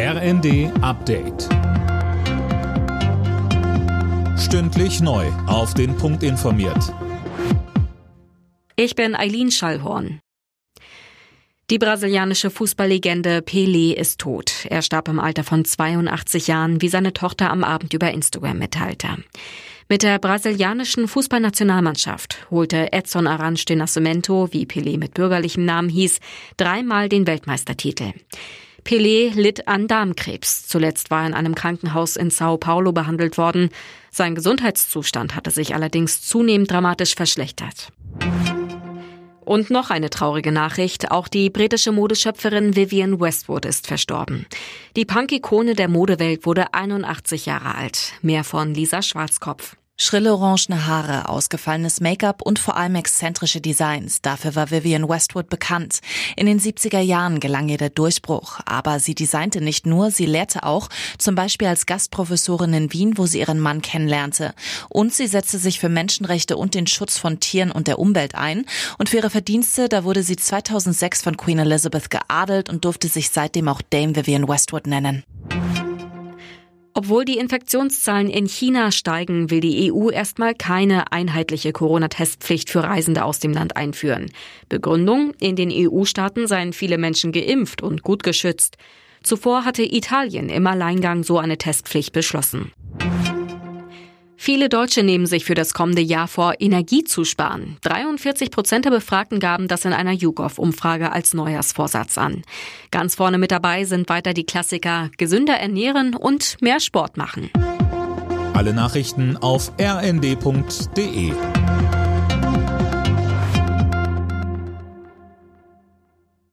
RND Update. Stündlich neu. Auf den Punkt informiert. Ich bin Eileen Schallhorn. Die brasilianische Fußballlegende Pelé ist tot. Er starb im Alter von 82 Jahren, wie seine Tochter am Abend über Instagram mitteilte. Mit der brasilianischen Fußballnationalmannschaft holte Edson Arantes de Nascimento, wie Pelé mit bürgerlichem Namen hieß, dreimal den Weltmeistertitel. Pelé litt an Darmkrebs. Zuletzt war er in einem Krankenhaus in Sao Paulo behandelt worden. Sein Gesundheitszustand hatte sich allerdings zunehmend dramatisch verschlechtert. Und noch eine traurige Nachricht. Auch die britische Modeschöpferin Vivienne Westwood ist verstorben. Die Punk-Ikone der Modewelt wurde 81 Jahre alt. Mehr von Lisa Schwarzkopf. Schrille orangene Haare, ausgefallenes Make-up und vor allem exzentrische Designs. Dafür war Vivienne Westwood bekannt. In den 70er Jahren gelang ihr der Durchbruch. Aber sie designte nicht nur, sie lehrte auch, zum Beispiel als Gastprofessorin in Wien, wo sie ihren Mann kennenlernte. Und sie setzte sich für Menschenrechte und den Schutz von Tieren und der Umwelt ein. Und für ihre Verdienste, da wurde sie 2006 von Queen Elizabeth geadelt und durfte sich seitdem auch Dame Vivienne Westwood nennen. Obwohl die Infektionszahlen in China steigen, will die EU erstmal keine einheitliche Corona-Testpflicht für Reisende aus dem Land einführen. Begründung, in den EU-Staaten seien viele Menschen geimpft und gut geschützt. Zuvor hatte Italien im Alleingang so eine Testpflicht beschlossen. Viele Deutsche nehmen sich für das kommende Jahr vor, Energie zu sparen. 43 Prozent der Befragten gaben das in einer YouGov-Umfrage als Neujahrsvorsatz an. Ganz vorne mit dabei sind weiter die Klassiker gesünder ernähren und mehr Sport machen. Alle Nachrichten auf rnd.de